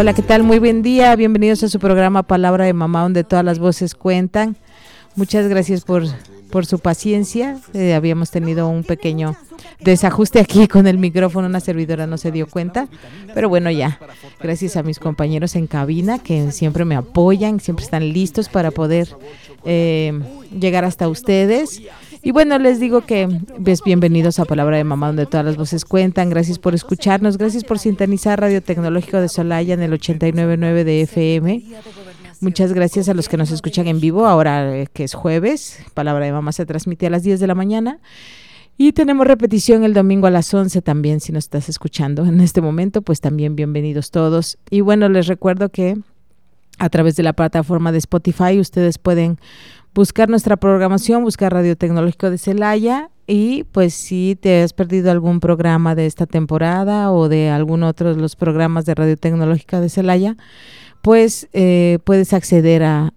Hola, ¿qué tal? Muy buen día. Bienvenidos a su programa Palabra de Mamá, donde todas las voces cuentan. Muchas gracias por, por su paciencia. Eh, habíamos tenido un pequeño desajuste aquí con el micrófono. Una servidora no se dio cuenta. Pero bueno, ya. Gracias a mis compañeros en cabina que siempre me apoyan, siempre están listos para poder eh, llegar hasta ustedes. Y bueno, les digo que pues, bienvenidos a Palabra de Mamá, donde todas las voces cuentan. Gracias por escucharnos, gracias por sintonizar Radio Tecnológico de Solaya en el 89.9 de FM. Muchas gracias a los que nos escuchan en vivo, ahora eh, que es jueves. Palabra de Mamá se transmite a las 10 de la mañana. Y tenemos repetición el domingo a las 11 también, si nos estás escuchando en este momento, pues también bienvenidos todos. Y bueno, les recuerdo que a través de la plataforma de Spotify ustedes pueden buscar nuestra programación, buscar Radio Tecnológico de Celaya y pues si te has perdido algún programa de esta temporada o de algún otro de los programas de Radio Tecnológica de Celaya, pues eh, puedes acceder a,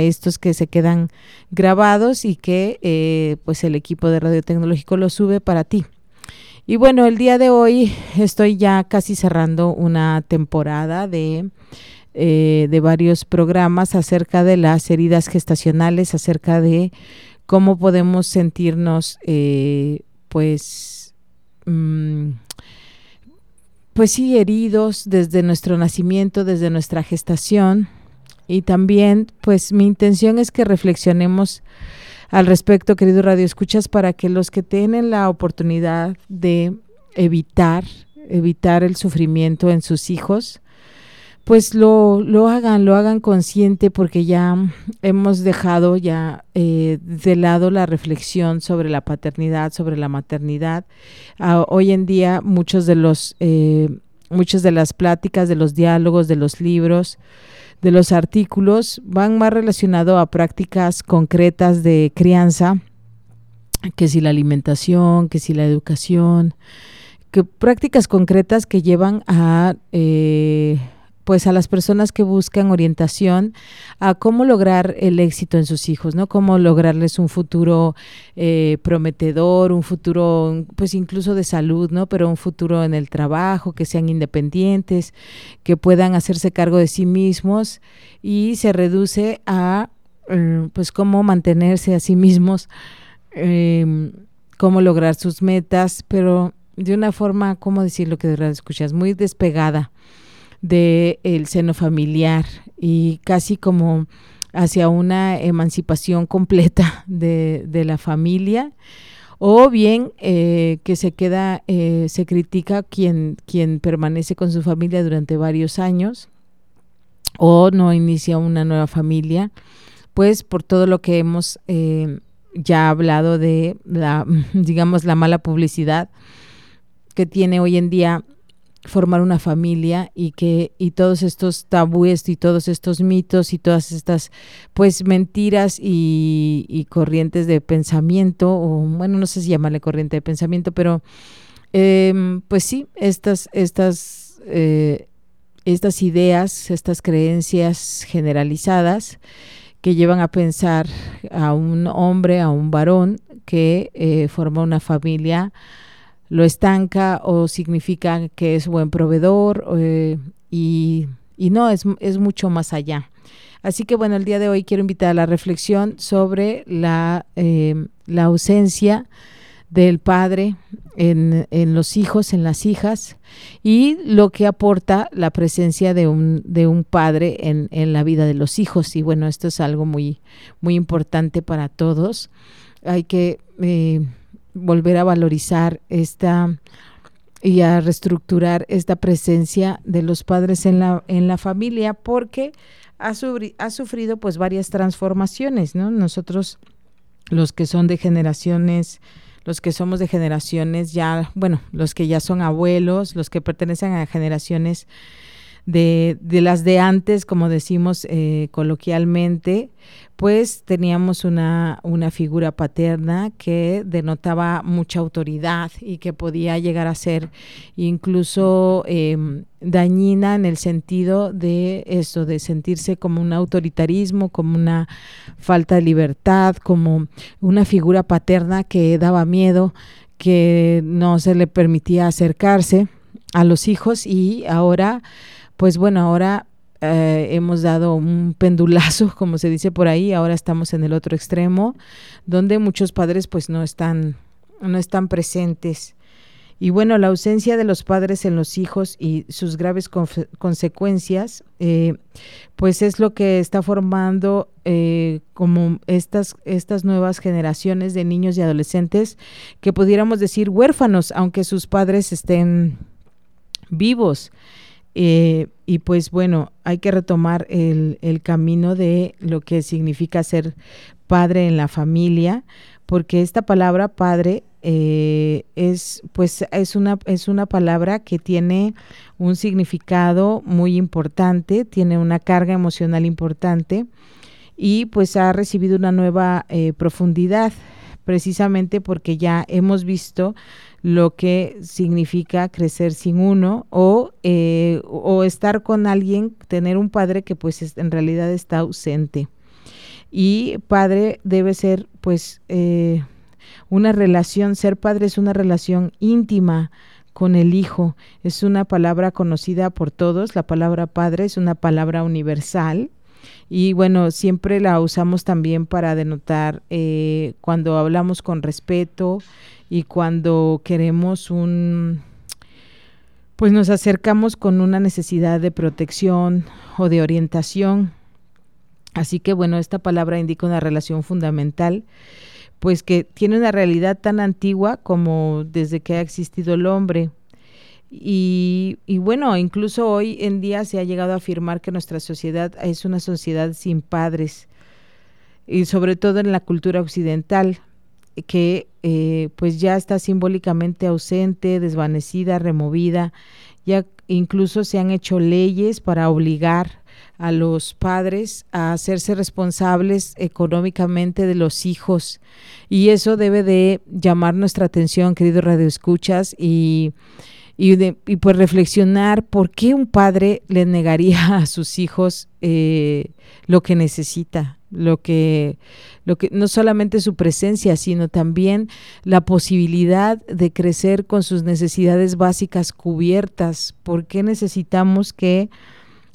estos que se quedan grabados y que eh, pues el equipo de Radio Tecnológico lo sube para ti. Y bueno, el día de hoy estoy ya casi cerrando una temporada de eh, de varios programas acerca de las heridas gestacionales, acerca de cómo podemos sentirnos, eh, pues, mm, pues sí, heridos desde nuestro nacimiento, desde nuestra gestación. Y también, pues, mi intención es que reflexionemos al respecto, querido Radio Escuchas, para que los que tienen la oportunidad de evitar, evitar el sufrimiento en sus hijos, pues lo, lo hagan, lo hagan consciente porque ya hemos dejado ya eh, de lado la reflexión sobre la paternidad, sobre la maternidad. Ah, hoy en día muchos de los, eh, muchas de las pláticas, de los diálogos, de los libros, de los artículos van más relacionados a prácticas concretas de crianza, que si la alimentación, que si la educación, que prácticas concretas que llevan a eh, pues a las personas que buscan orientación a cómo lograr el éxito en sus hijos, ¿no? Cómo lograrles un futuro eh, prometedor, un futuro, pues incluso de salud, ¿no? Pero un futuro en el trabajo, que sean independientes, que puedan hacerse cargo de sí mismos y se reduce a, mm, pues, cómo mantenerse a sí mismos, em, cómo lograr sus metas, pero de una forma, ¿cómo decirlo que de verdad escuchas? Muy despegada del el seno familiar y casi como hacia una emancipación completa de, de la familia. O bien eh, que se queda, eh, se critica quien, quien permanece con su familia durante varios años o no inicia una nueva familia, pues por todo lo que hemos eh, ya hablado de la, digamos, la mala publicidad que tiene hoy en día formar una familia y que y todos estos tabúes y todos estos mitos y todas estas pues mentiras y, corrientes de pensamiento o bueno no sé si llamarle corriente de pensamiento pero em, pues sí estas estas eh, estas ideas estas creencias generalizadas que llevan a pensar a un hombre a un varón que eh, forma una familia lo estanca o significa que es buen proveedor eh, y, no, es, es, mucho más allá. Así que bueno, el día de hoy quiero invitar a la reflexión sobre la, eh, la ausencia del padre en, en, los hijos, en las hijas, y lo que aporta la presencia de un, de un padre en, en la vida de los hijos. Y bueno, esto es algo muy, muy importante para todos. Hay que eh, volver a valorizar esta y a reestructurar esta presencia de los padres en la, en la familia porque ha, ha sufrido pues varias transformaciones, ¿no? Nosotros, los que son de generaciones, los que somos de generaciones ya, bueno, los que ya son abuelos, los que pertenecen a generaciones de, de las de antes, como decimos eh, coloquialmente, pues teníamos una, una figura paterna que denotaba mucha autoridad y que podía llegar a ser incluso em, dañina en el sentido de eso, de sentirse como un autoritarismo, como una falta de libertad, como una figura paterna que daba miedo, que no se le permitía acercarse a los hijos y ahora pues bueno, ahora eh, hemos dado un pendulazo, como se dice por ahí, ahora estamos en el otro extremo, donde muchos padres pues no están, no están presentes. Y bueno, la ausencia de los padres en los hijos y sus graves consecuencias, eh, pues es lo que está formando eh, como estas, estas nuevas generaciones de niños y adolescentes que pudiéramos decir huérfanos, aunque sus padres estén vivos. Eh, y pues bueno, hay que retomar el, camino de lo que significa ser padre en la familia, porque esta palabra padre eh, es pues es una es una palabra que tiene un significado muy importante, tiene una carga emocional importante y pues ha recibido una nueva eh, profundidad precisamente porque ya hemos visto lo que significa crecer sin uno o, eh, o estar con alguien, tener un padre que pues en realidad está ausente. Y padre debe ser pues eh, una relación, ser padre es una relación íntima con el hijo. Es una palabra conocida por todos, la palabra padre es una palabra universal. Y bueno, siempre la usamos también para denotar eh, cuando hablamos con respeto, y cuando queremos un pues nos acercamos con una necesidad de protección o de orientación. Así que bueno, esta palabra indica una relación fundamental, pues que tiene una realidad tan antigua como desde que ha existido el hombre. Y, y, bueno, incluso hoy en día se ha llegado a afirmar que nuestra sociedad es una sociedad sin padres, y sobre todo en la cultura occidental que eh, pues ya está simbólicamente ausente, desvanecida, removida, ya incluso se han hecho leyes para obligar a los padres a hacerse responsables económicamente de los hijos. Y eso debe de llamar nuestra atención, queridos radioescuchas, y, y, y pues reflexionar por qué un padre le negaría a sus hijos eh, lo que necesita, lo que, lo que no solamente su presencia, sino también la posibilidad de crecer con sus necesidades básicas cubiertas. ¿Por qué necesitamos que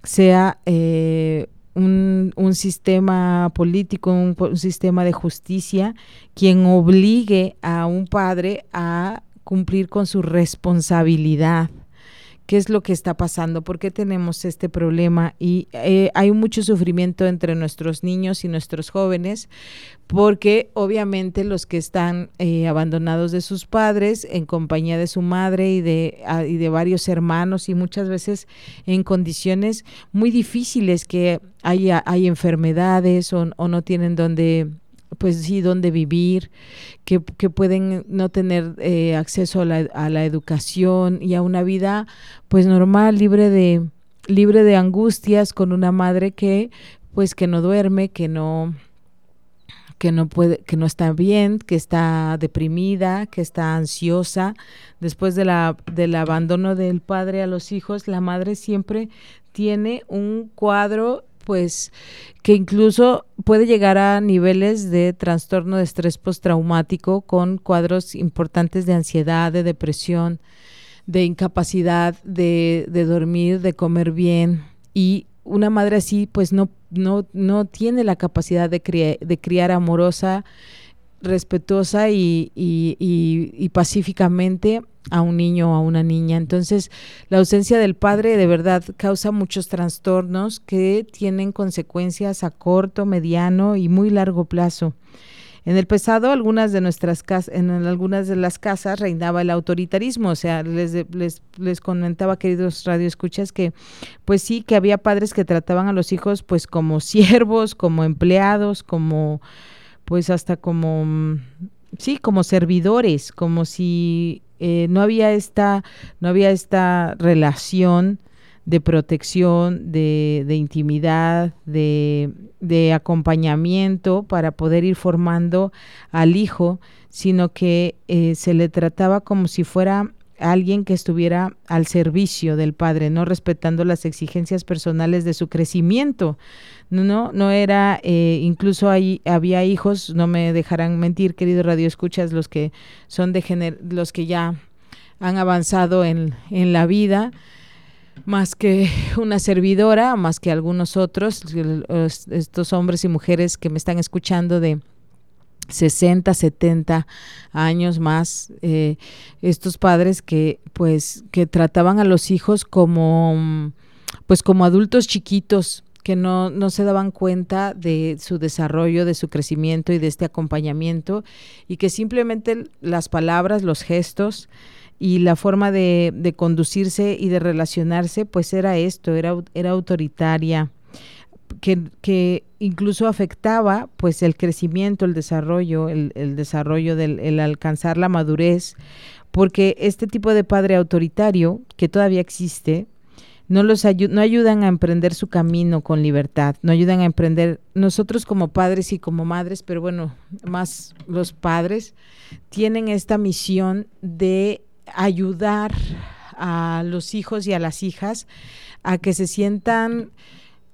sea eh, un, un, sistema político, un, un sistema de justicia quien obligue a un padre a cumplir con su responsabilidad? Qué es lo que está pasando, por qué tenemos este problema y eh, hay mucho sufrimiento entre nuestros niños y nuestros jóvenes porque obviamente los que están eh, abandonados de sus padres en compañía de su madre y de, ah, y de varios hermanos y muchas veces en condiciones muy difíciles que hay, hay enfermedades o, o no tienen donde pues sí, dónde vivir, que, pueden no tener eh, acceso a la, a la, educación y a una vida pues normal, libre de, libre de angustias, con una madre que pues que no duerme, que no que no puede, que no está bien, que está deprimida, que está ansiosa. Después de la, del abandono del padre a los hijos, la madre siempre tiene un cuadro pues que incluso puede llegar a niveles de trastorno de estrés postraumático con cuadros importantes de ansiedad, de depresión, de incapacidad de, de dormir, de comer bien. Y una madre así pues no, no, no tiene la capacidad de, de criar amorosa, respetuosa y, y, y pacíficamente a un niño o a una niña. Entonces, la ausencia del padre de verdad causa muchos trastornos que tienen consecuencias a corto, mediano y muy largo plazo. En el pasado, algunas de nuestras casas, en algunas de las casas reinaba el autoritarismo, o sea, les, les, les comentaba, queridos radioescuchas, que pues sí, que había padres que trataban a los hijos pues como siervos, como empleados, como pues hasta como sí, como servidores, como si eh, no había esta, no había esta relación de protección, de, de intimidad, de, acompañamiento para poder ir formando al hijo, sino que eh, se le trataba como si fuera alguien que estuviera al servicio del padre, no respetando las exigencias personales de su crecimiento. No, no era, eh, incluso ahí había hijos, no me dejarán mentir, querido Radio Escuchas, los que son de los que ya han avanzado en, en la vida, más que una servidora, más que algunos otros, estos hombres y mujeres que me están escuchando de 60, 70 años más, eh, estos padres que pues que trataban a los hijos como pues como adultos chiquitos que no, no se daban cuenta de su desarrollo, de su crecimiento y de este acompañamiento y que simplemente las palabras, los gestos y la forma de, de conducirse y de relacionarse pues era esto, era, era autoritaria, que, incluso afectaba pues el crecimiento, el desarrollo, el, desarrollo del el alcanzar la madurez, porque este tipo de padre autoritario que todavía existe, no los no ayudan a emprender su camino con libertad, no ayudan a emprender nosotros como padres y como madres, pero bueno, más los padres tienen esta misión de ayudar a los hijos y a las hijas a que se sientan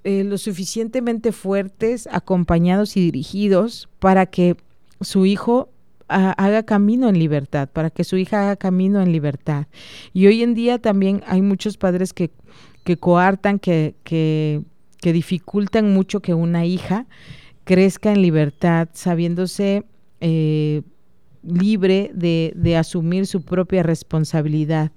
eh, lo suficientemente fuertes, acompañados y dirigidos para que su hijo haga camino en libertad, para que su hija haga camino en libertad. Y hoy en día también hay muchos padres que, que coartan, que, que, que dificultan mucho que una hija crezca en libertad, sabiéndose eh, libre de, de, asumir su propia responsabilidad.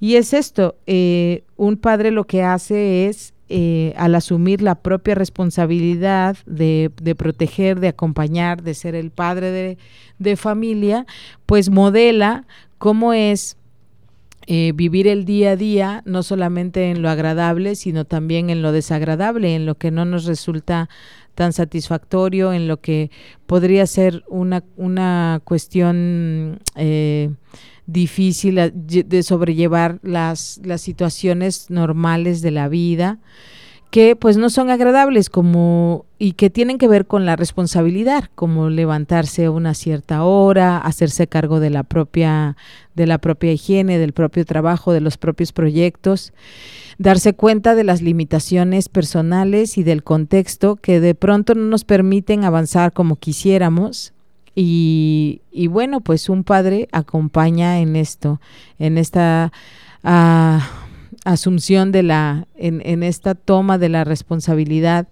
Y es esto, eh, un padre lo que hace es eh, al asumir la propia responsabilidad de, proteger, de acompañar, de ser el padre de, familia, pues modela cómo es eh, vivir el día a día, no solamente en lo agradable, sino también en lo desagradable, en lo que no nos resulta tan satisfactorio, en lo que podría ser una, una cuestión eh, difícil de sobrellevar las, las situaciones normales de la vida que pues no son agradables como y que tienen que ver con la responsabilidad, como levantarse a una cierta hora, hacerse cargo de la propia de la propia higiene, del propio trabajo, de los propios proyectos, darse cuenta de las limitaciones personales y del contexto que de pronto no nos permiten avanzar como quisiéramos. Y, y bueno, pues un padre acompaña en esto, en esta uh, asunción de la, en, en esta toma de la responsabilidad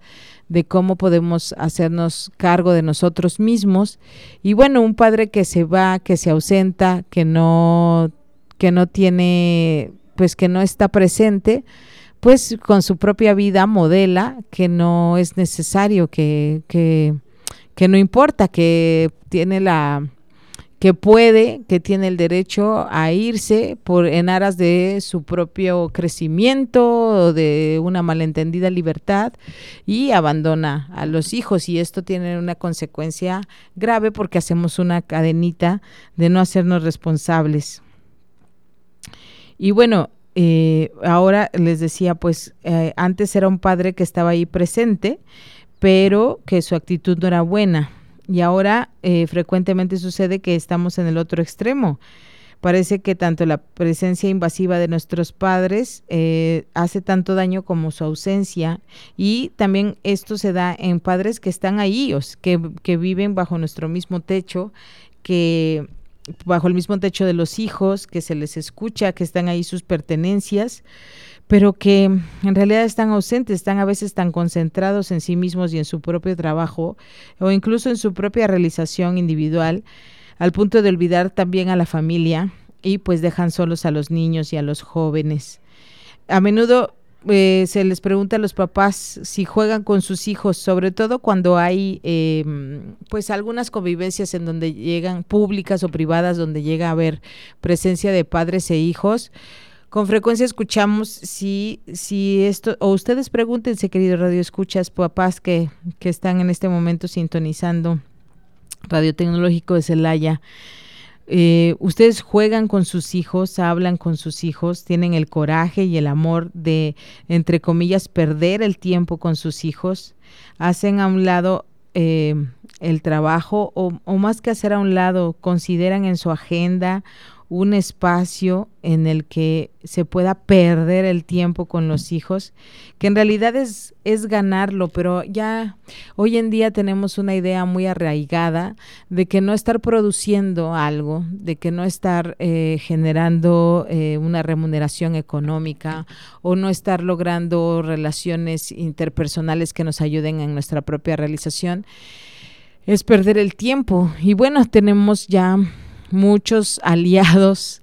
de cómo podemos hacernos cargo de nosotros mismos. Y bueno, un padre que se va, que se ausenta, que no, que no tiene, pues que no está presente, pues con su propia vida modela que no es necesario, que, que que no importa, que tiene la que puede, que tiene el derecho a irse por en aras de su propio crecimiento de una malentendida libertad y abandona a los hijos y esto tiene una consecuencia grave porque hacemos una cadenita de no hacernos responsables. Y bueno, eh, ahora les decía, pues eh, antes era un padre que estaba ahí presente, pero que su actitud no era buena. Y ahora eh, frecuentemente sucede que estamos en el otro extremo. Parece que tanto la presencia invasiva de nuestros padres eh, hace tanto daño como su ausencia. Y también esto se da en padres que están ahí, que, que viven bajo nuestro mismo techo, que bajo el mismo techo de los hijos, que se les escucha, que están ahí sus pertenencias pero que en realidad están ausentes, están a veces tan concentrados en sí mismos y en su propio trabajo o incluso en su propia realización individual, al punto de olvidar también a la familia y pues dejan solos a los niños y a los jóvenes. A menudo eh, se les pregunta a los papás si juegan con sus hijos, sobre todo cuando hay em, pues algunas convivencias en donde llegan públicas o privadas, donde llega a haber presencia de padres e hijos con frecuencia escuchamos si, si esto, o ustedes pregúntense, querido Radio Escuchas, papás que, que están en este momento sintonizando Radiotecnológico de Celaya. Eh, ustedes juegan con sus hijos, hablan con sus hijos, tienen el coraje y el amor de, entre comillas, perder el tiempo con sus hijos, hacen a un lado eh, el trabajo o, o, más que hacer a un lado, consideran en su agenda un espacio en el que se pueda perder el tiempo con los hijos, que en realidad es, es ganarlo, pero ya hoy en día tenemos una idea muy arraigada de que no estar produciendo algo, de que no estar eh, generando eh, una remuneración económica o no estar logrando relaciones interpersonales que nos ayuden en nuestra propia realización, es perder el tiempo. Y bueno, tenemos ya muchos aliados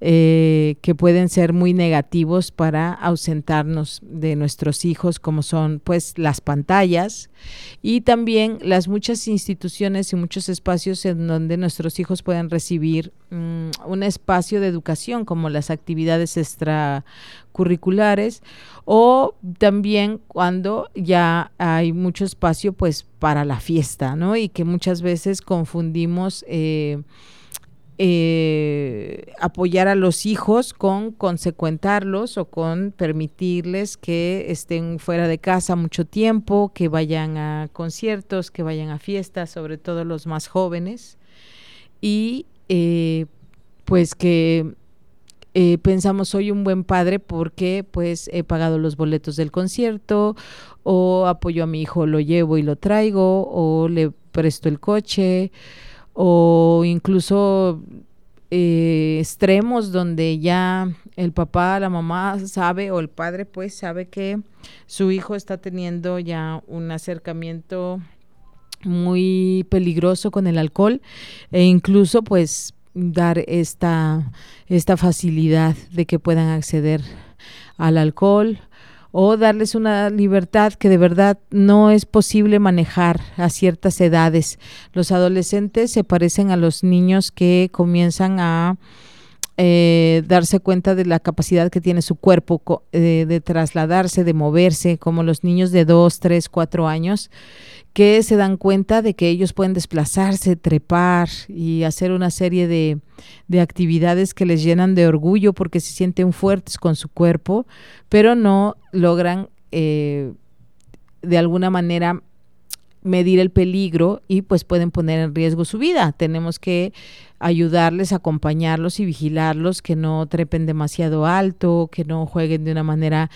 eh, que pueden ser muy negativos para ausentarnos de nuestros hijos, como son pues las pantallas y también las muchas instituciones y muchos espacios en donde nuestros hijos pueden recibir mm, un espacio de educación, como las actividades extracurriculares o también cuando ya hay mucho espacio pues para la fiesta, ¿no? Y que muchas veces confundimos eh, eh, apoyar a los hijos con consecuentarlos o con permitirles que estén fuera de casa mucho tiempo, que vayan a conciertos, que vayan a fiestas, sobre todo los más jóvenes, y eh, pues que eh, pensamos soy un buen padre porque pues he pagado los boletos del concierto o apoyo a mi hijo, lo llevo y lo traigo o le presto el coche o incluso eh, extremos donde ya el papá, la mamá sabe o el padre pues sabe que su hijo está teniendo ya un acercamiento muy peligroso con el alcohol e incluso pues dar esta, esta facilidad de que puedan acceder al alcohol o darles una libertad que de verdad no es posible manejar a ciertas edades. Los adolescentes se parecen a los niños que comienzan a eh, darse cuenta de la capacidad que tiene su cuerpo eh, de trasladarse, de moverse, como los niños de 2, 3, 4 años que se dan cuenta de que ellos pueden desplazarse, trepar y hacer una serie de, actividades que les llenan de orgullo porque se sienten fuertes con su cuerpo, pero no logran eh, de alguna manera medir el peligro y pues pueden poner en riesgo su vida. Tenemos que ayudarles, acompañarlos y vigilarlos, que no trepen demasiado alto, que no jueguen de una manera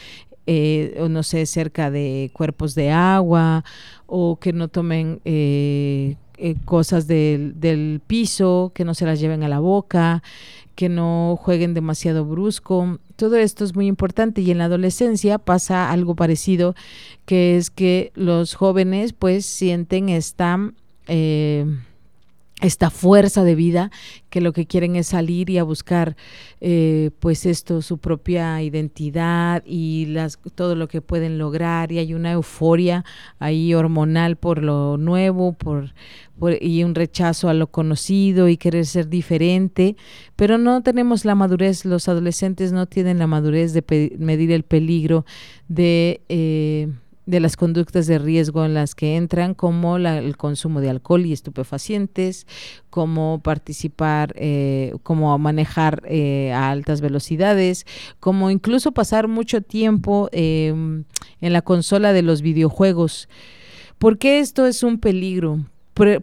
eh, no sé, cerca de cuerpos de agua o que no tomen eh, eh, cosas del, del, piso, que no se las lleven a la boca, que no jueguen demasiado brusco. Todo esto es muy importante y en la adolescencia pasa algo parecido, que es que los jóvenes pues sienten esta... Esta fuerza de vida que lo que quieren es salir y a buscar eh, pues esto su propia identidad y las todo lo que pueden lograr. Y hay una euforia ahí hormonal por lo nuevo por, y un rechazo a lo conocido y querer ser diferente. Pero no tenemos la madurez los adolescentes no tienen la madurez de medir el peligro de eh, de las conductas de riesgo en las que entran, como el consumo de alcohol y estupefacientes, como participar, eh, como manejar eh, a altas velocidades, como incluso pasar mucho tiempo em, en la consola de los videojuegos. ¿Por qué esto es un peligro?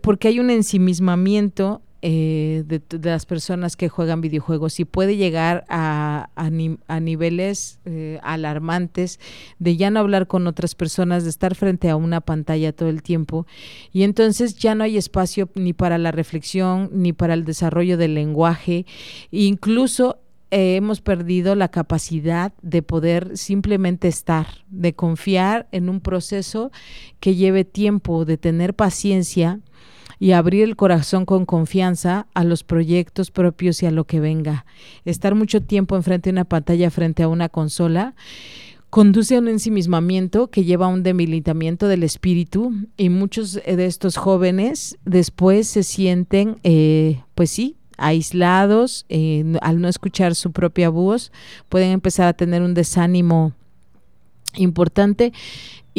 porque hay un ensimismamiento eh, de, las personas que juegan videojuegos y puede llegar a, a, niveles eh, alarmantes de ya no hablar con otras personas, de estar frente a una pantalla todo el tiempo. Y entonces ya no hay espacio ni para la reflexión ni para el desarrollo del lenguaje, incluso hemos perdido la capacidad de poder simplemente estar, de confiar en un proceso que lleve tiempo, de tener paciencia y abrir el corazón con confianza a los proyectos propios y a lo que venga. Estar mucho tiempo enfrente de una pantalla, frente a una consola, conduce a un ensimismamiento que lleva a un debilitamiento del espíritu y muchos de estos jóvenes después se sienten, eh, pues sí, aislados, eh, al no escuchar su propia voz, pueden empezar a tener un desánimo importante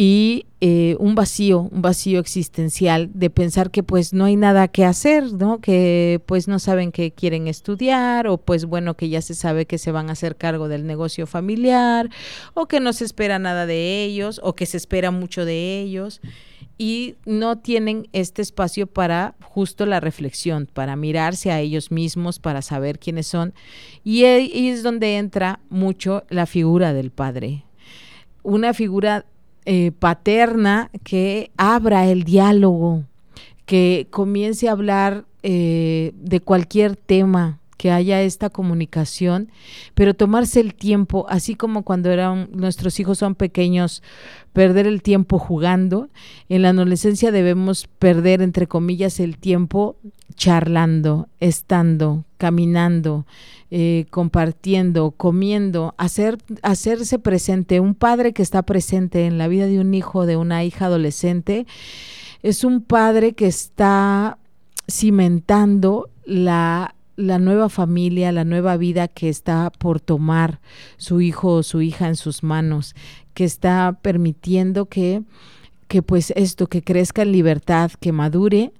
y eh, un vacío, un vacío existencial de pensar que pues no hay nada que hacer, ¿no? Que pues no saben que quieren estudiar o pues bueno que ya se sabe que se van a hacer cargo del negocio familiar o que no se espera nada de ellos o que se espera mucho de ellos y no tienen este espacio para justo la reflexión, para mirarse a ellos mismos, para saber quiénes son. Y es donde entra mucho la figura del padre. Una figura eh, paterna que abra el diálogo, que comience a hablar eh, de cualquier tema, que haya esta comunicación, pero tomarse el tiempo, así como cuando eran nuestros hijos son pequeños, perder el tiempo jugando, en la adolescencia debemos perder entre comillas el tiempo charlando, estando, caminando, eh, compartiendo, comiendo, hacer, hacerse presente. Un padre que está presente en la vida de un hijo, de una hija adolescente, es un padre que está cimentando la la nueva familia, la nueva vida que está por tomar su hijo o su hija en sus manos, que está permitiendo que, que pues esto, que crezca en libertad, que madure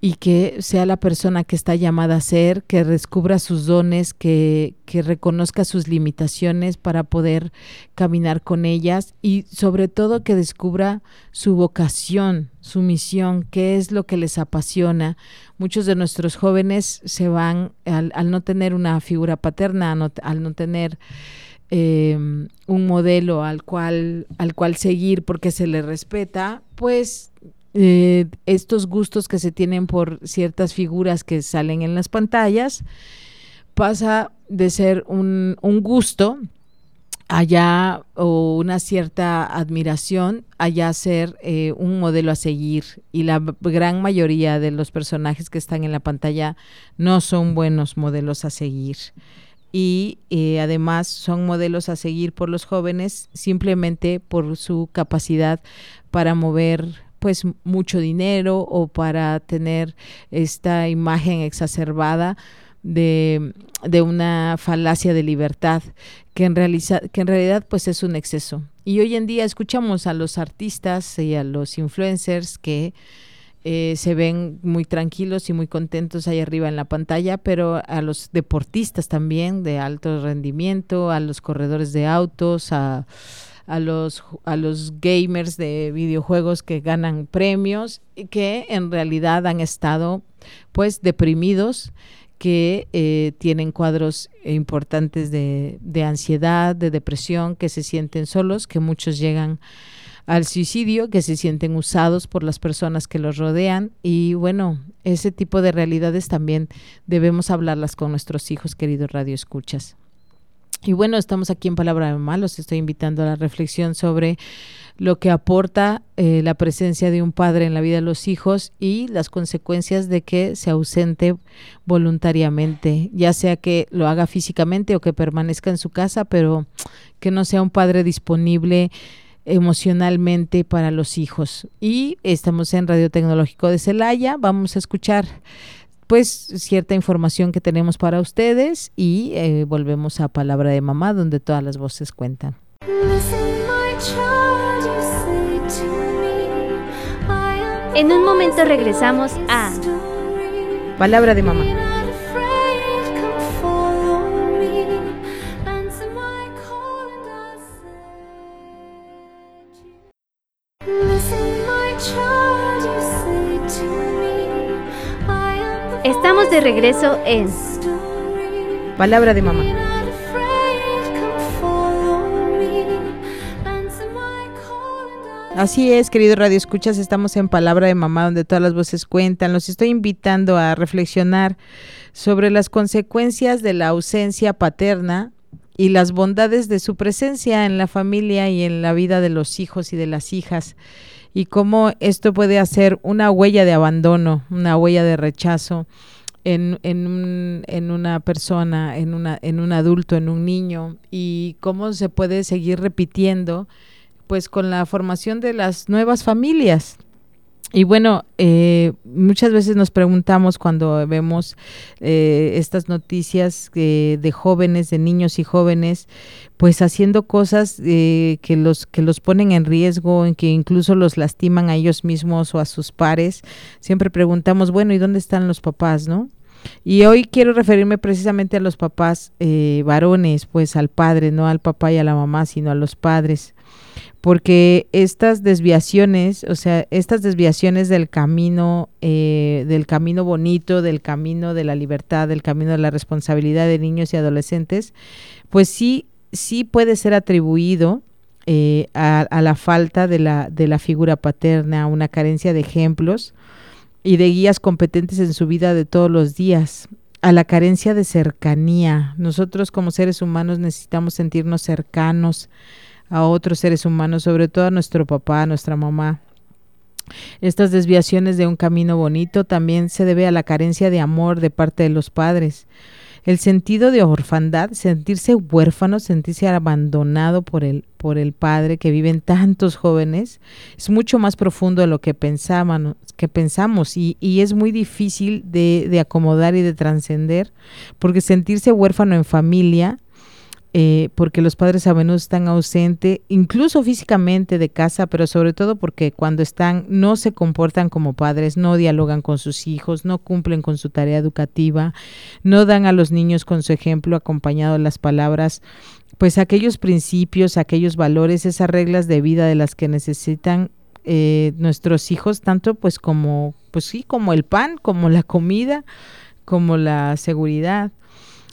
y que sea la persona que está llamada a ser, que descubra sus dones, que, que, reconozca sus limitaciones para poder caminar con ellas y sobre todo que descubra su vocación, su misión, qué es lo que les apasiona. Muchos de nuestros jóvenes se van al, no tener una figura paterna, al no tener em, un modelo al cual, al cual seguir porque se le respeta, pues eh, estos gustos que se tienen por ciertas figuras que salen en las pantallas, pasa de ser un, gusto allá o una cierta admiración allá ser eh, un modelo a seguir. Y la gran mayoría de los personajes que están en la pantalla no son buenos modelos a seguir. Y eh, además son modelos a seguir por los jóvenes simplemente por su capacidad para mover pues mucho dinero o para tener esta imagen exacerbada de, una falacia de libertad que en, que en realidad pues es un exceso. Y hoy en día escuchamos a los artistas y a los influencers que eh, se ven muy tranquilos y muy contentos ahí arriba en la pantalla, pero a los deportistas también de alto rendimiento, a los corredores de autos, a a los, a los gamers de videojuegos que ganan premios y que en realidad han estado pues deprimidos que eh, tienen cuadros importantes de, de, ansiedad, de depresión, que se sienten solos, que muchos llegan al suicidio, que se sienten usados por las personas que los rodean y bueno, ese tipo de realidades también debemos hablarlas con nuestros hijos, queridos Radio Escuchas. Y bueno, estamos aquí en Palabra de Mamá, los estoy invitando a la reflexión sobre lo que aporta eh, la presencia de un padre en la vida de los hijos y las consecuencias de que se ausente voluntariamente, ya sea que lo haga físicamente o que permanezca en su casa, pero que no sea un padre disponible emocionalmente para los hijos. Y estamos en Radio Tecnológico de Celaya, vamos a escuchar pues cierta información que tenemos para ustedes y eh, volvemos a Palabra de Mamá donde todas las voces cuentan. En un momento regresamos a Palabra de Mamá. Estamos de regreso en Palabra de Mamá. Así es, querido Radio Escuchas, estamos en Palabra de Mamá, donde todas las voces cuentan. Los estoy invitando a reflexionar sobre las consecuencias de la ausencia paterna y las bondades de su presencia en la familia y en la vida de los hijos y de las hijas y cómo esto puede hacer una huella de abandono, una huella de rechazo en, en, en, una persona, en, una, en un adulto, en un niño, y cómo se puede seguir repitiendo pues con la formación de las nuevas familias. Y bueno, eh, muchas veces nos preguntamos cuando vemos eh, estas noticias de jóvenes, de niños y jóvenes, pues haciendo cosas eh, que los que los ponen en riesgo, en que incluso los lastiman a ellos mismos o a sus pares. Siempre preguntamos, bueno, ¿y dónde están los papás, no? Y hoy quiero referirme precisamente a los papás varones, pues al padre, no al papá y a la mamá, sino a los padres. Porque estas desviaciones, o sea, estas desviaciones del camino, eh, del camino bonito, del camino de la libertad, del camino de la responsabilidad de niños y adolescentes, pues sí, sí puede ser atribuido eh, a, la falta de la, de la figura paterna, a una carencia de ejemplos y de guías competentes en su vida de todos los días a la carencia de cercanía. Nosotros como seres humanos necesitamos sentirnos cercanos, a otros seres humanos, sobre todo a nuestro papá, a nuestra mamá. Estas desviaciones de un camino bonito también se debe a la carencia de amor de parte de los padres. El sentido de orfandad, sentirse huérfano, sentirse abandonado por el, por el padre que viven tantos jóvenes, es mucho más profundo de lo que, pensaban, que pensamos. Y, y es muy difícil de, de acomodar y de trascender, porque sentirse huérfano en familia eh, porque los padres a menudo están ausentes, incluso físicamente de casa, pero sobre todo porque cuando están no se comportan como padres, no dialogan con sus hijos, no cumplen con su tarea educativa, no dan a los niños con su ejemplo acompañado de las palabras, pues aquellos principios, aquellos valores, esas reglas de vida de las que necesitan eh, nuestros hijos, tanto pues como, pues sí, como el pan, como la comida, como la seguridad.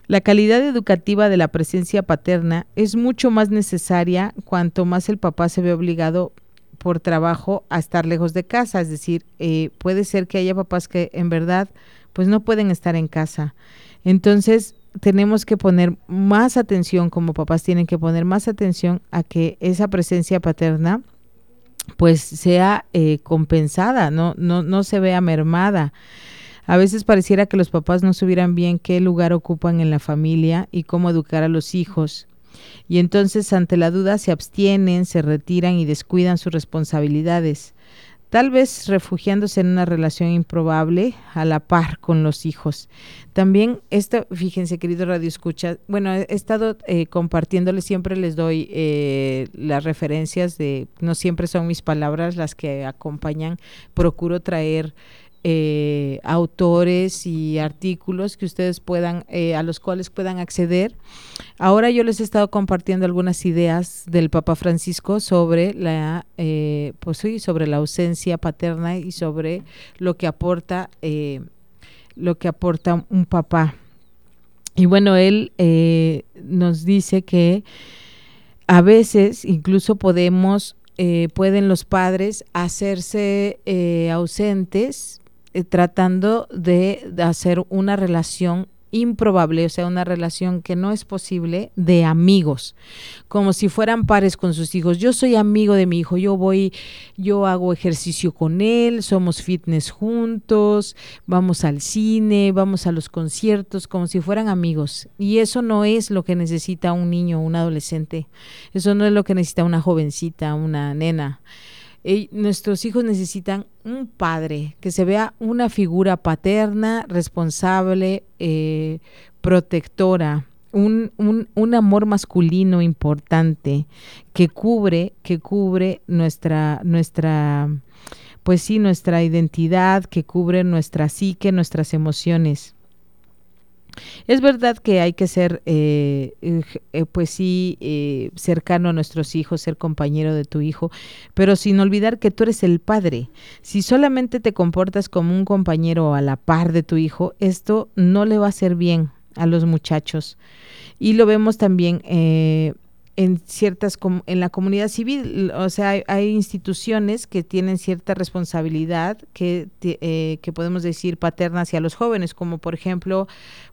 La calidad educativa de la presencia paterna es mucho más necesaria cuanto más el papá se ve obligado por trabajo a estar lejos de casa. Es decir, eh, puede ser que haya papás que en verdad pues no pueden estar en casa. Entonces tenemos que poner más atención, como papás tienen que poner más atención a que esa presencia paterna pues sea eh, compensada, no, no, no se vea mermada. A veces pareciera que los papás no supieran bien qué lugar ocupan en la familia y cómo educar a los hijos. Y entonces ante la duda se abstienen, se retiran y descuidan sus responsabilidades, tal vez refugiándose en una relación improbable a la par con los hijos. También esto, fíjense querido Radio Escucha, bueno, he estado eh, compartiéndoles, siempre les doy eh, las referencias de, no siempre son mis palabras las que acompañan, procuro traer eh, autores y artículos que ustedes puedan, eh, a los cuales puedan acceder. Ahora yo les he estado compartiendo algunas ideas del Papa Francisco sobre la, eh, pues sí, sobre la ausencia paterna y sobre lo que aporta, lo que aporta un papá. Y bueno, él nos dice que a veces incluso podemos pueden los padres hacerse ausentes eh, tratando de, hacer una relación improbable, o sea, una relación que no es posible de amigos, como si fueran pares con sus hijos. Yo soy amigo de mi hijo, yo voy, yo hago ejercicio con él, somos fitness juntos, vamos al cine, vamos a los conciertos, como si fueran amigos. Y eso no es lo que necesita un niño, un adolescente, eso no es lo que necesita una jovencita, una nena nuestros hijos necesitan un padre, que se vea una figura paterna, responsable, eh, protectora, un, un, un, amor masculino importante que cubre, que cubre nuestra, nuestra, pues sí, nuestra identidad, que cubre nuestra psique, nuestras emociones. Es verdad que hay que ser, eh, eh, pues sí, eh, cercano a nuestros hijos, ser compañero de tu hijo, pero sin olvidar que tú eres el padre. Si solamente te comportas como un compañero a la par de tu hijo, esto no le va a hacer bien a los muchachos. Y lo vemos también en ciertas en la comunidad civil o sea hay, instituciones que tienen cierta responsabilidad que eh, que podemos decir paterna hacia los jóvenes como por ejemplo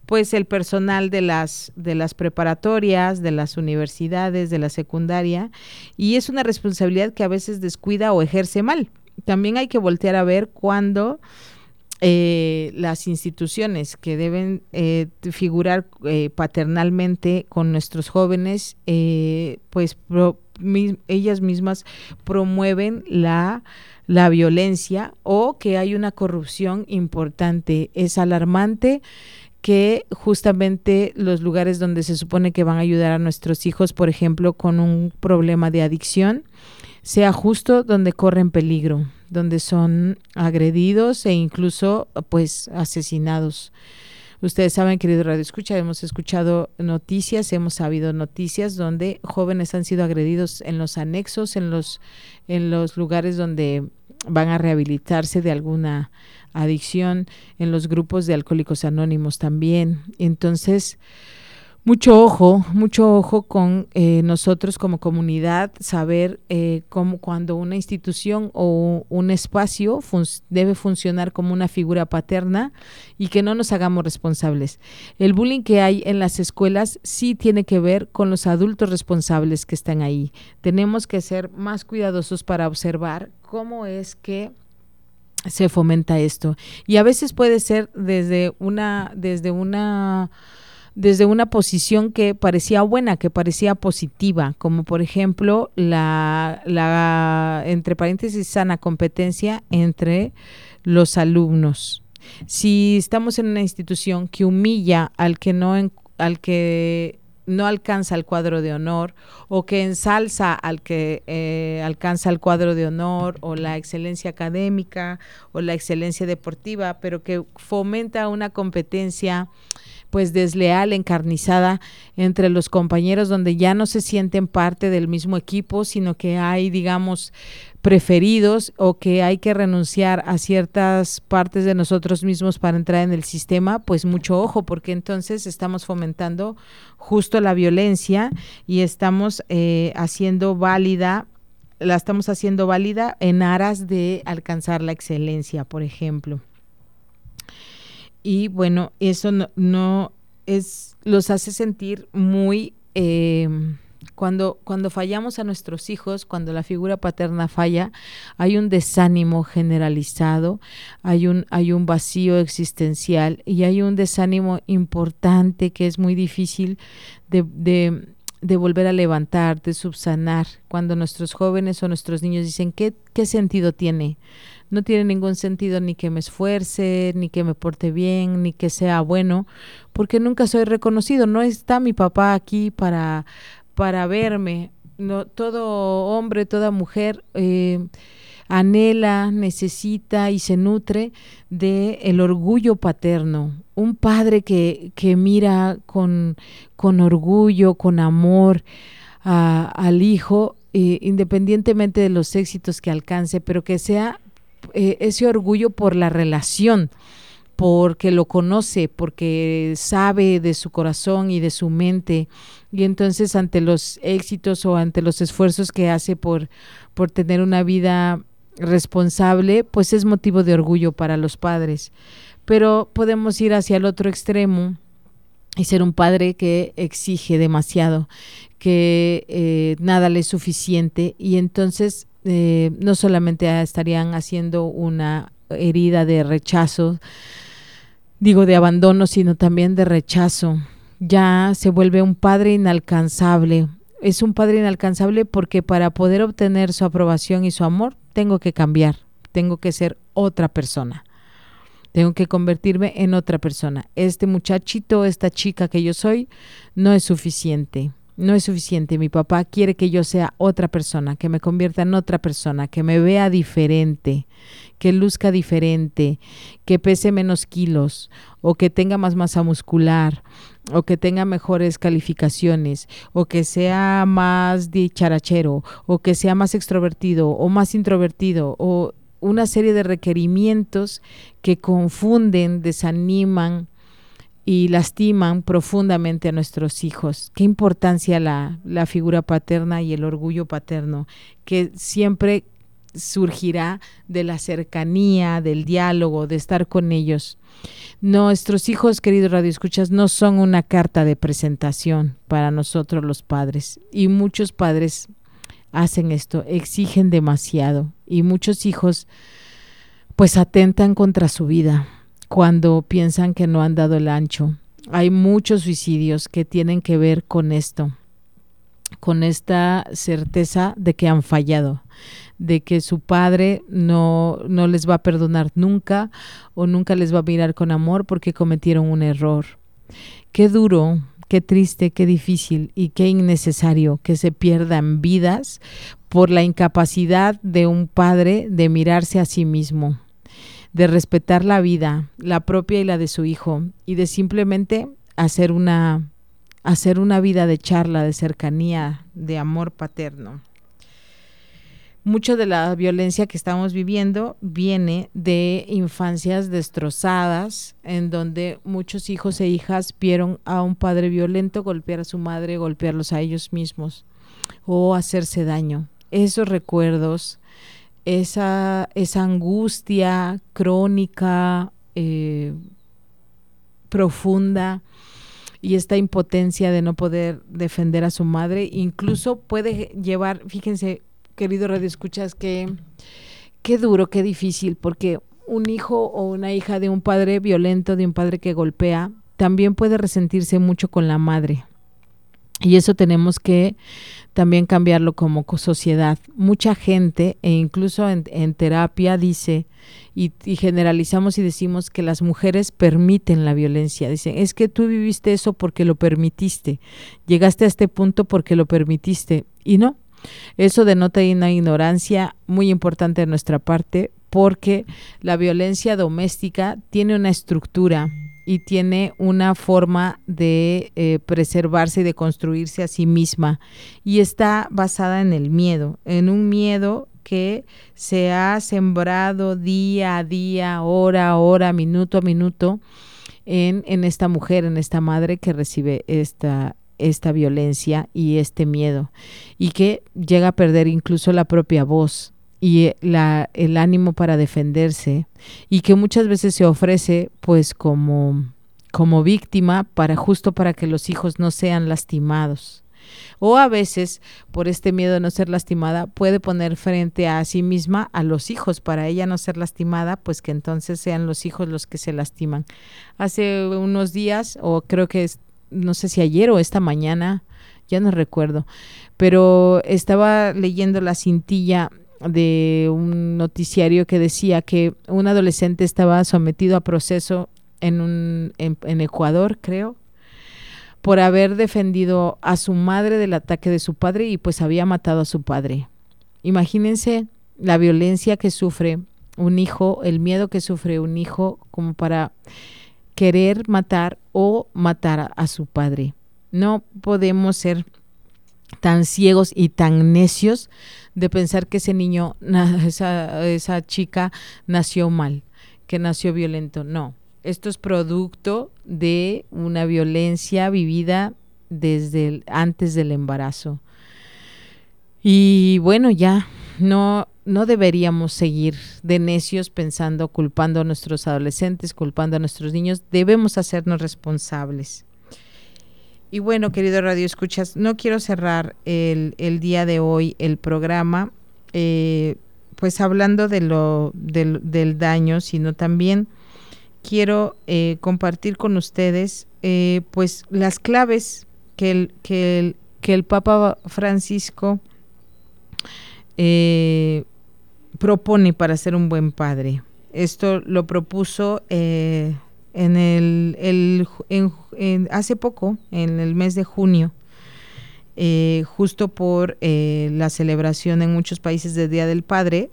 pues el personal de las de las preparatorias de las universidades de la secundaria y es una responsabilidad que a veces descuida o ejerce mal. También hay que voltear a ver cuando eh, las instituciones que deben eh, figurar eh, paternalmente con nuestros jóvenes, pues ellas mismas promueven la, la violencia o que hay una corrupción importante. Es alarmante que justamente los lugares donde se supone que van a ayudar a nuestros hijos, por ejemplo, con un problema de adicción, sea justo donde corren peligro, donde son agredidos e incluso pues asesinados. Ustedes saben, querido Radio Escucha, hemos escuchado noticias, hemos sabido noticias donde jóvenes han sido agredidos en los anexos, en los, en los lugares donde van a rehabilitarse de alguna adicción, en los grupos de alcohólicos anónimos también. Entonces, mucho ojo, mucho ojo con eh, nosotros como comunidad, saber eh, cómo cuando una institución o un espacio debe funcionar como una figura paterna y que no nos hagamos responsables. El bullying que hay en las escuelas sí tiene que ver con los adultos responsables que están ahí. Tenemos que ser más cuidadosos para observar cómo es que se fomenta esto. Y a veces puede ser desde una, desde una desde una posición que parecía buena, que parecía positiva, como por ejemplo la, la entre paréntesis, sana competencia entre los alumnos. Si estamos en una institución que humilla al que no, al que no alcanza el cuadro de honor o que ensalza al que eh, alcanza el cuadro de honor o la excelencia académica o la excelencia deportiva, pero que fomenta una competencia pues desleal, encarnizada entre los compañeros donde ya no se sienten parte del mismo equipo, sino que hay, digamos, preferidos o que hay que renunciar a ciertas partes de nosotros mismos para entrar en el sistema, pues mucho ojo, porque entonces estamos fomentando justo la violencia y estamos eh, haciendo válida la estamos haciendo válida en aras de alcanzar la excelencia, por ejemplo y bueno, eso no, es, los hace sentir muy, eh, cuando, cuando fallamos a nuestros hijos, cuando la figura paterna falla, hay un desánimo generalizado, hay un, hay un vacío existencial y hay un desánimo importante que es muy difícil de, de, de volver a levantar, de subsanar, cuando nuestros jóvenes o nuestros niños dicen, ¿qué, qué sentido tiene? No tiene ningún sentido ni que me esfuerce, ni que me porte bien, ni que sea bueno, porque nunca soy reconocido. No está mi papá aquí para, para verme. No, todo hombre, toda mujer eh, anhela, necesita y se nutre de el orgullo paterno. Un padre que, que mira con, con orgullo, con amor al hijo, eh, independientemente de los éxitos que alcance, pero que sea eh, ese orgullo por la relación, porque lo conoce, porque sabe de su corazón y de su mente. Y entonces ante los éxitos o ante los esfuerzos que hace por, por tener una vida responsable, pues es motivo de orgullo para los padres. Pero podemos ir hacia el otro extremo y ser un padre que exige demasiado, que eh, nada le es suficiente y entonces eh, no solamente estarían haciendo una herida de rechazo, digo de abandono, sino también de rechazo. Ya se vuelve un padre inalcanzable. Es un padre inalcanzable porque para poder obtener su aprobación y su amor, tengo que cambiar, tengo que ser otra persona. Tengo que convertirme en otra persona. Este muchachito, esta chica que yo soy, no es suficiente no es suficiente. Mi papá quiere que yo sea otra persona, que me convierta en otra persona, que me vea diferente, que luzca diferente, que pese menos kilos o que tenga más masa muscular o que tenga mejores calificaciones o que sea más dicharachero o que sea más extrovertido o más introvertido o una serie de requerimientos que confunden, desaniman, y lastiman profundamente a nuestros hijos. Qué importancia la, la figura paterna y el orgullo paterno, que siempre surgirá de la cercanía, del diálogo, de estar con ellos. Nuestros hijos, queridos radioescuchas, no son una carta de presentación para nosotros los padres. Y muchos padres hacen esto, exigen demasiado. Y muchos hijos pues atentan contra su vida cuando piensan que no han dado el ancho. Hay muchos suicidios que tienen que ver con esto, con esta certeza de que han fallado, de que su padre no, no les va a perdonar nunca o nunca les va a mirar con amor porque cometieron un error. Qué duro, qué triste, qué difícil y qué innecesario que se pierdan vidas por la incapacidad de un padre de mirarse a sí mismo, de respetar la vida, la propia y la de su hijo, y de simplemente hacer una, hacer una vida de charla, de cercanía, de amor paterno. Mucho de la violencia que estamos viviendo viene de infancias destrozadas, en donde muchos hijos e hijas vieron a un padre violento golpear a su madre, golpearlos a ellos mismos o hacerse daño. Esos recuerdos, esa, esa angustia crónica, eh, profunda y esta impotencia de no poder defender a su madre, incluso puede llevar, fíjense, querido Radio Escuchas, que qué duro, qué difícil, porque un hijo o una hija de un padre violento, de un padre que golpea, también puede resentirse mucho con la madre. Y eso tenemos que también cambiarlo como sociedad. Mucha gente, e incluso en, terapia, dice, y, y, generalizamos y decimos que las mujeres permiten la violencia. Dicen, es que tú viviste eso porque lo permitiste, llegaste a este punto porque lo permitiste. Y no, eso denota una ignorancia muy importante de nuestra parte porque la violencia doméstica tiene una estructura y tiene una forma de eh, preservarse y de construirse a sí misma. Y está basada en el miedo, en un miedo que se ha sembrado día a día, hora a hora, minuto a minuto en, en esta mujer, en esta madre que recibe esta, esta violencia y este miedo. Y que llega a perder incluso la propia voz y la, el ánimo para defenderse y que muchas veces se ofrece pues como, como víctima para justo para que los hijos no sean lastimados. O a veces, por este miedo de no ser lastimada, puede poner frente a sí misma a los hijos para ella no ser lastimada, pues que entonces sean los hijos los que se lastiman. Hace unos días, o creo que es, no sé si ayer o esta mañana, ya no recuerdo, pero estaba leyendo la cintilla de un noticiario que decía que un adolescente estaba sometido a proceso en, un, en, Ecuador, creo, por haber defendido a su madre del ataque de su padre y pues había matado a su padre. Imagínense la violencia que sufre un hijo, el miedo que sufre un hijo como para querer matar o matar a su padre. No podemos ser tan ciegos y tan necios de pensar que ese niño, esa, esa chica nació mal, que nació violento. No, esto es producto de una violencia vivida desde antes del embarazo. Y bueno, ya no, no deberíamos seguir de necios pensando, culpando a nuestros adolescentes, culpando a nuestros niños. Debemos hacernos responsables. Y bueno, querido Radio Escuchas, no quiero cerrar el, día de hoy el programa, eh, pues hablando de lo, del, daño, sino también quiero eh, compartir con ustedes eh, pues las claves que el, que el, que el Papa Francisco propone para ser un buen padre. Esto lo propuso en el, el en, hace poco, en el mes de junio, eh, justo por eh, la celebración en muchos países del Día del Padre,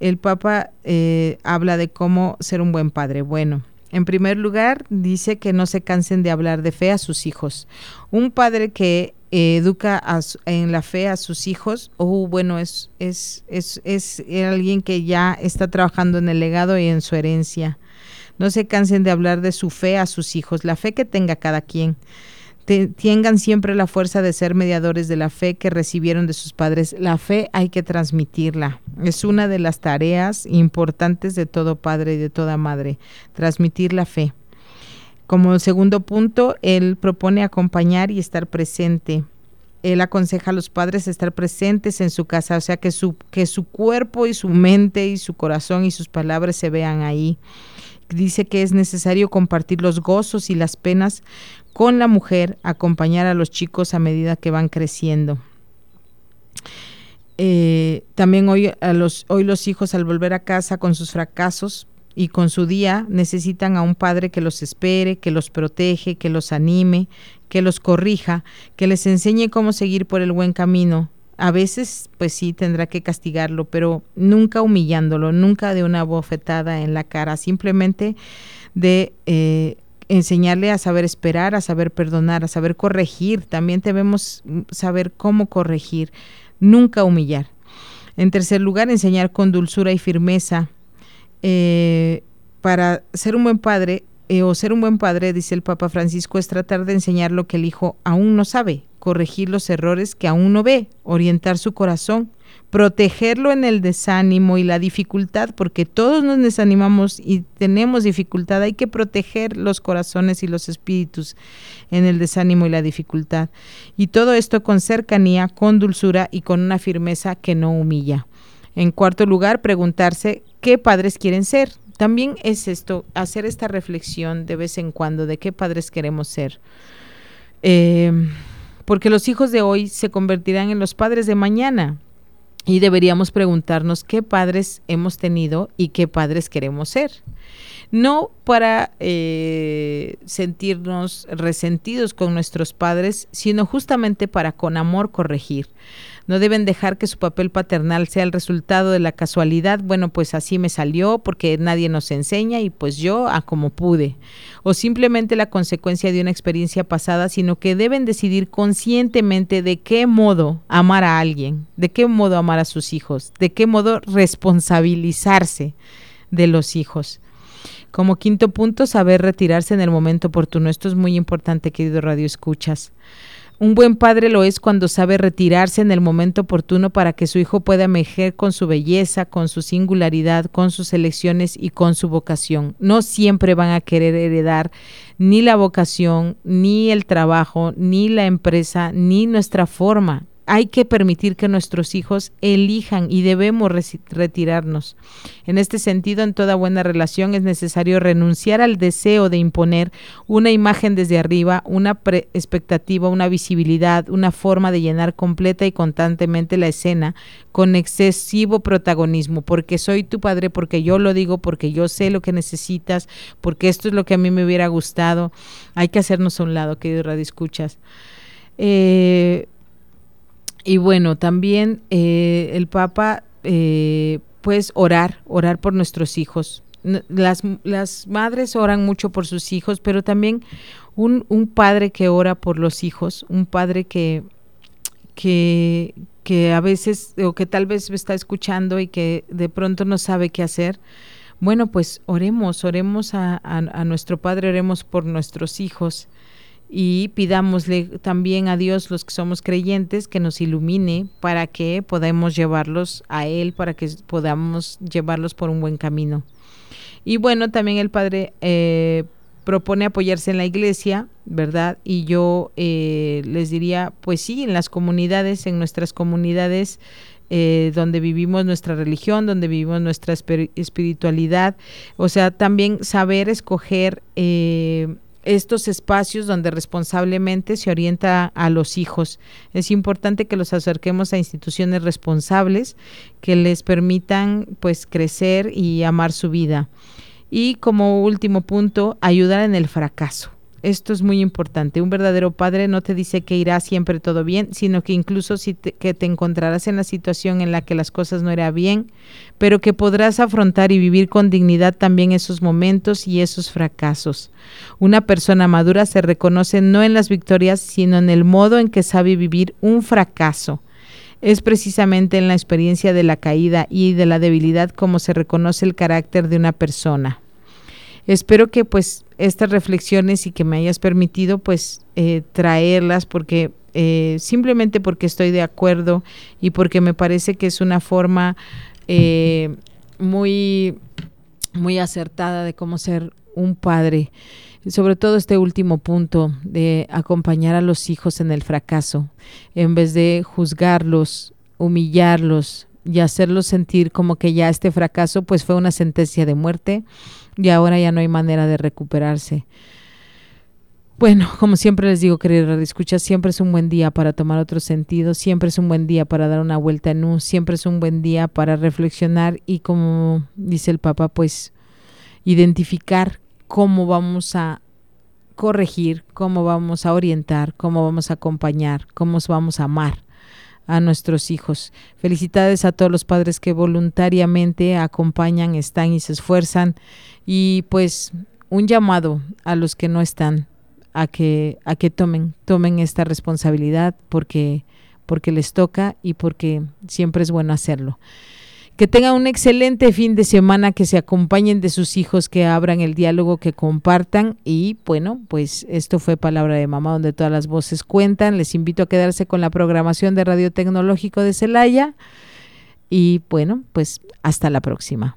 el Papa eh, habla de cómo ser un buen padre. Bueno, en primer lugar, dice que no se cansen de hablar de fe a sus hijos. Un padre que educa en la fe a sus hijos, o bueno, es, es, es, es alguien que ya está trabajando en el legado y en su herencia. No se cansen de hablar de su fe a sus hijos, la fe que tenga cada quien. tengan siempre la fuerza de ser mediadores de la fe que recibieron de sus padres. La fe hay que transmitirla. Es una de las tareas importantes de todo padre y de toda madre, transmitir la fe. Como segundo punto, él propone acompañar y estar presente. Él aconseja a los padres estar presentes en su casa, o sea, que su, que su cuerpo y su mente y su corazón y sus palabras se vean ahí dice que es necesario compartir los gozos y las penas con la mujer, acompañar a los chicos a medida que van creciendo. Eh, también hoy, a los, hoy los hijos al volver a casa con sus fracasos y con su día necesitan a un padre que los espere, que los protege, que los anime, que los corrija, que les enseñe cómo seguir por el buen camino. A veces, pues sí, tendrá que castigarlo, pero nunca humillándolo, nunca de una bofetada en la cara, simplemente de eh, enseñarle a saber esperar, a saber perdonar, a saber corregir. También debemos saber cómo corregir nunca humillar. En tercer lugar, enseñar con dulzura y firmeza. Eh, para ser un buen padre eh, o ser un buen padre, dice el Papa Francisco, es tratar de enseñar lo que el hijo aún no sabe, corregir los errores que aún no ve, orientar su corazón, protegerlo en el desánimo y la dificultad, porque todos nos desanimamos y tenemos dificultad, hay que proteger los corazones y los espíritus en el desánimo y la dificultad. Y todo esto con cercanía, con dulzura y con una firmeza que no humilla. En cuarto lugar, preguntarse qué padres quieren ser. También es esto, hacer esta reflexión de vez en cuando de qué padres queremos ser. Eh, porque los hijos de hoy se convertirán en los padres de mañana. Y deberíamos preguntarnos qué padres hemos tenido y qué padres queremos ser. No para eh, sentirnos resentidos con nuestros padres, sino justamente para con amor corregir. No deben dejar que su papel paternal sea el resultado de la casualidad. Bueno, pues así me salió porque nadie nos enseña y pues yo a como pude. O simplemente la consecuencia de una experiencia pasada, sino que deben decidir conscientemente de qué modo amar a alguien, de qué modo amar a sus hijos, de qué modo responsabilizarse de los hijos. Como quinto punto, saber retirarse en el momento oportuno. Esto es muy importante, querido Radio Escuchas. Un buen padre lo es cuando sabe retirarse en el momento oportuno para que su hijo pueda emerger con su belleza, con su singularidad, con sus elecciones y con su vocación. No siempre van a querer heredar ni la vocación, ni el trabajo, ni la empresa, ni nuestra forma hay que permitir que nuestros hijos elijan y debemos retirarnos. En este sentido, en toda buena relación es necesario renunciar al deseo de imponer una imagen desde arriba, una expectativa, una visibilidad, una forma de llenar completa y constantemente la escena con excesivo protagonismo, porque soy tu padre, porque yo lo digo, porque yo sé lo que necesitas, porque esto es lo que a mí me hubiera gustado. Hay que hacernos a un lado, querido Radio Escuchas. Eh, y bueno, también eh, el Papa, eh, pues orar, orar por nuestros hijos. Las, las, madres oran mucho por sus hijos, pero también un, un padre que ora por los hijos, un padre que, que, que a veces, o que tal vez está escuchando y que de pronto no sabe qué hacer, bueno, pues oremos, oremos a, a nuestro Padre, oremos por nuestros hijos y pidámosle también a Dios los que somos creyentes que nos ilumine para que podamos llevarlos a Él, para que podamos llevarlos por un buen camino. Y bueno, también el Padre eh, propone apoyarse en la iglesia, ¿verdad? Y yo eh, les diría, pues sí, en las comunidades, en nuestras comunidades, eh, donde vivimos nuestra religión, donde vivimos nuestra espiritualidad, o sea, también saber escoger estos espacios donde responsablemente se orienta a los hijos. Es importante que los acerquemos a instituciones responsables que les permitan pues crecer y amar su vida. Y como último punto, ayudar en el fracaso. Esto es muy importante. Un verdadero padre no te dice que irá siempre todo bien, sino que incluso si te, que te encontrarás en la situación en la que las cosas no irán bien, pero que podrás afrontar y vivir con dignidad también esos momentos y esos fracasos. Una persona madura se reconoce no en las victorias, sino en el modo en que sabe vivir un fracaso. Es precisamente en la experiencia de la caída y de la debilidad como se reconoce el carácter de una persona. Espero que pues estas reflexiones y que me hayas permitido pues eh, traerlas porque eh, simplemente porque estoy de acuerdo y porque me parece que es una forma eh, muy muy acertada de cómo ser un padre. Sobre todo este último punto de acompañar a los hijos en el fracaso en vez de juzgarlos humillarlos y hacerlos sentir como que ya este fracaso pues fue una sentencia de muerte y ahora ya no hay manera de recuperarse. Bueno, como siempre les digo, querido escucha, siempre es un buen día para tomar otro sentido, siempre es un buen día para dar una vuelta en un, siempre es un buen día para reflexionar y como dice el Papa, pues identificar cómo vamos a corregir, cómo vamos a orientar, cómo vamos a acompañar, cómo vamos a amar a nuestros hijos. Felicidades a todos los padres que voluntariamente acompañan, están y se esfuerzan y pues un llamado a los que no están a que a que tomen tomen esta responsabilidad porque porque les toca y porque siempre es bueno hacerlo. Que tengan un excelente fin de semana, que se acompañen de sus hijos, que abran el diálogo, que compartan. Y bueno, pues esto fue Palabra de Mamá, donde todas las voces cuentan. Les invito a quedarse con la programación de Radio Tecnológico de Celaya. Y bueno, pues hasta la próxima.